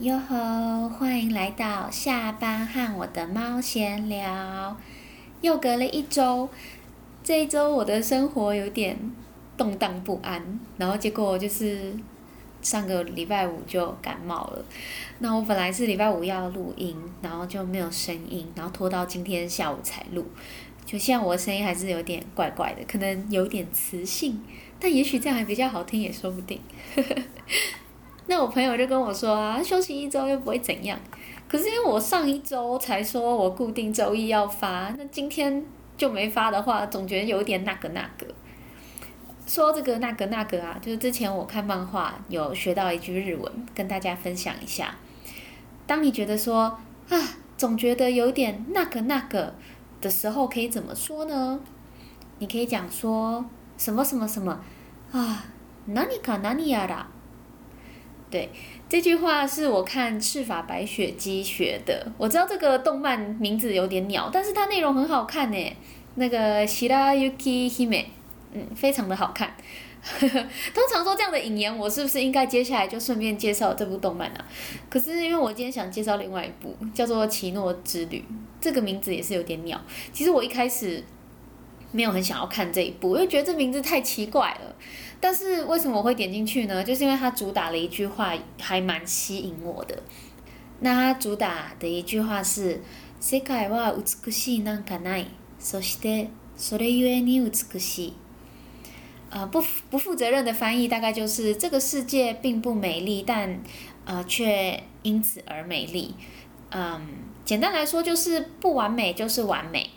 哟吼！欢迎来到下班和我的猫闲聊。又隔了一周，这一周我的生活有点动荡不安，然后结果就是上个礼拜五就感冒了。那我本来是礼拜五要录音，然后就没有声音，然后拖到今天下午才录。就现在我的声音还是有点怪怪的，可能有点磁性，但也许这样还比较好听也说不定。那我朋友就跟我说啊，休息一周又不会怎样。可是因为我上一周才说我固定周一要发，那今天就没发的话，总觉得有点那个那个。说这个那个那个啊，就是之前我看漫画有学到一句日文，跟大家分享一下。当你觉得说啊，总觉得有点那个那个的时候，可以怎么说呢？你可以讲说什么什么什么啊，哪里卡哪里呀啦。对，这句话是我看赤发白雪姬学的。我知道这个动漫名字有点鸟，但是它内容很好看呢。那个希拉 Yuki Hime，嗯，非常的好看。通常说这样的引言，我是不是应该接下来就顺便介绍这部动漫啊？可是因为我今天想介绍另外一部，叫做《奇诺之旅》，这个名字也是有点鸟。其实我一开始没有很想要看这一部，因为觉得这名字太奇怪了。但是为什么我会点进去呢？就是因为它主打了一句话，还蛮吸引我的。那它主打的一句话是“世界は美しいなんかない”，そしてそれゆえに美しい。呃，不不负责任的翻译大概就是这个世界并不美丽，但呃却因此而美丽。嗯，简单来说就是不完美就是完美。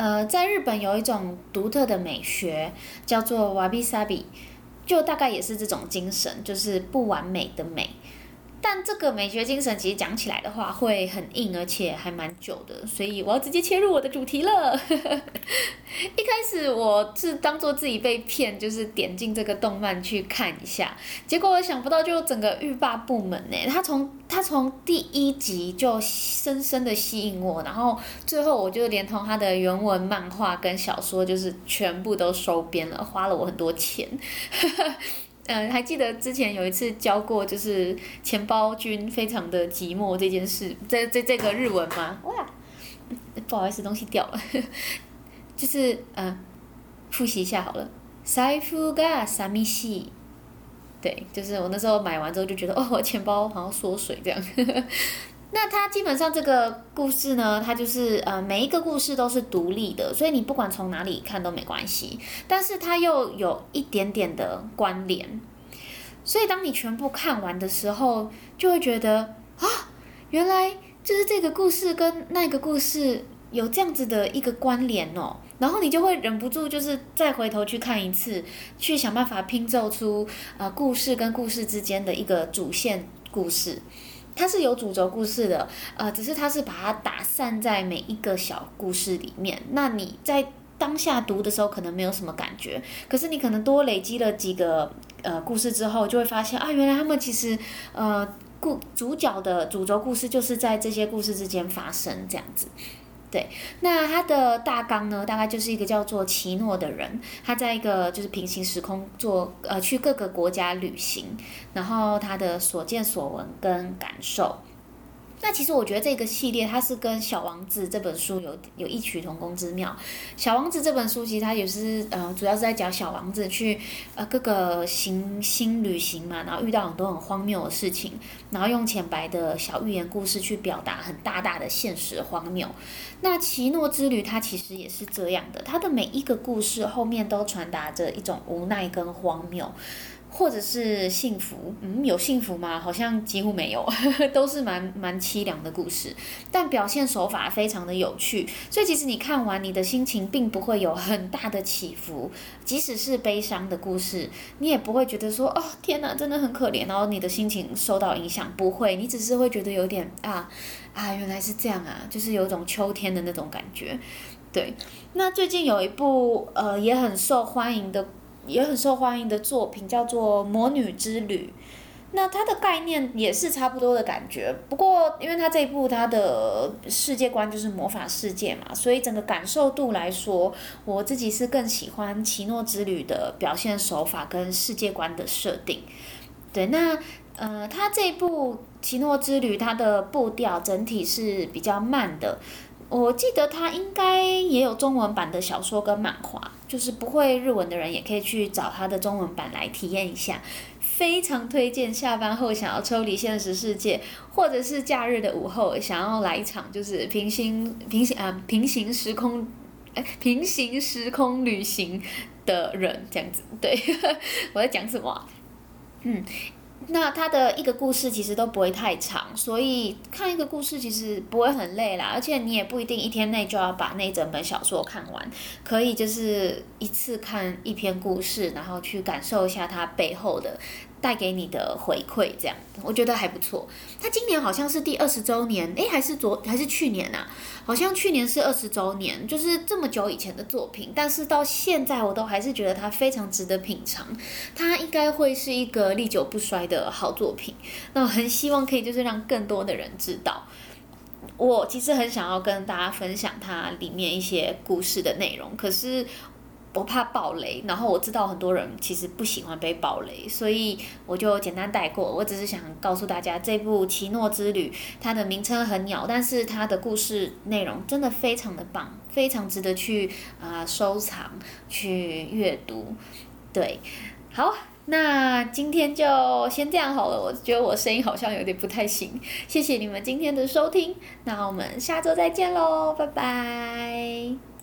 呃，在日本有一种独特的美学叫做瓦比萨比。就大概也是这种精神，就是不完美的美。但这个美学精神其实讲起来的话会很硬，而且还蛮久的，所以我要直接切入我的主题了。一开始我是当做自己被骗，就是点进这个动漫去看一下，结果我想不到就整个欲罢不能呢。他从他从第一集就深深的吸引我，然后最后我就连同他的原文漫画跟小说，就是全部都收编了，花了我很多钱。嗯，还记得之前有一次教过，就是钱包君非常的寂寞这件事，这这这个日文吗？哇，不好意思，东西掉了，就是嗯，复习一下好了。財布が寂しい，对，就是我那时候买完之后就觉得，哦，我钱包好像缩水这样。 那它基本上这个故事呢，它就是呃每一个故事都是独立的，所以你不管从哪里看都没关系。但是它又有一点点的关联，所以当你全部看完的时候，就会觉得啊，原来就是这个故事跟那个故事有这样子的一个关联哦。然后你就会忍不住就是再回头去看一次，去想办法拼凑出呃故事跟故事之间的一个主线故事。它是有主轴故事的，呃，只是它是把它打散在每一个小故事里面。那你在当下读的时候可能没有什么感觉，可是你可能多累积了几个呃故事之后，就会发现啊，原来他们其实呃故主角的主轴故事就是在这些故事之间发生这样子。对，那他的大纲呢，大概就是一个叫做奇诺的人，他在一个就是平行时空做呃去各个国家旅行，然后他的所见所闻跟感受。那其实我觉得这个系列它是跟《小王子》这本书有有异曲同工之妙。《小王子》这本书其实它也是呃，主要是在讲小王子去呃各个行星旅行嘛，然后遇到很多很荒谬的事情，然后用浅白的小寓言故事去表达很大大的现实荒谬。那《奇诺之旅》它其实也是这样的，它的每一个故事后面都传达着一种无奈跟荒谬。或者是幸福，嗯，有幸福吗？好像几乎没有，都是蛮蛮凄凉的故事。但表现手法非常的有趣，所以其实你看完，你的心情并不会有很大的起伏。即使是悲伤的故事，你也不会觉得说，哦，天哪，真的很可怜，然后你的心情受到影响，不会，你只是会觉得有点啊啊，原来是这样啊，就是有一种秋天的那种感觉。对，那最近有一部呃也很受欢迎的。也很受欢迎的作品叫做《魔女之旅》，那它的概念也是差不多的感觉。不过，因为它这一部它的世界观就是魔法世界嘛，所以整个感受度来说，我自己是更喜欢《奇诺之旅》的表现手法跟世界观的设定。对，那呃，它这一部奇诺之旅》它的步调整体是比较慢的。我记得它应该也有中文版的小说跟漫画，就是不会日文的人也可以去找他的中文版来体验一下。非常推荐下班后想要抽离现实世界，或者是假日的午后想要来一场就是平行平行啊平行时空，哎平行时空旅行的人这样子。对，我在讲什么？嗯。那它的一个故事其实都不会太长，所以看一个故事其实不会很累啦，而且你也不一定一天内就要把那整本小说看完，可以就是一次看一篇故事，然后去感受一下它背后的。带给你的回馈，这样我觉得还不错。他今年好像是第二十周年，诶，还是昨还是去年啊？好像去年是二十周年，就是这么久以前的作品，但是到现在我都还是觉得它非常值得品尝。它应该会是一个历久不衰的好作品。那我很希望可以就是让更多的人知道。我其实很想要跟大家分享它里面一些故事的内容，可是。不怕暴雷，然后我知道很多人其实不喜欢被暴雷，所以我就简单带过。我只是想告诉大家，这部《奇诺之旅》它的名称很鸟，但是它的故事内容真的非常的棒，非常值得去啊收藏、去阅读。对，好，那今天就先这样好了。我觉得我声音好像有点不太行，谢谢你们今天的收听，那我们下周再见喽，拜拜。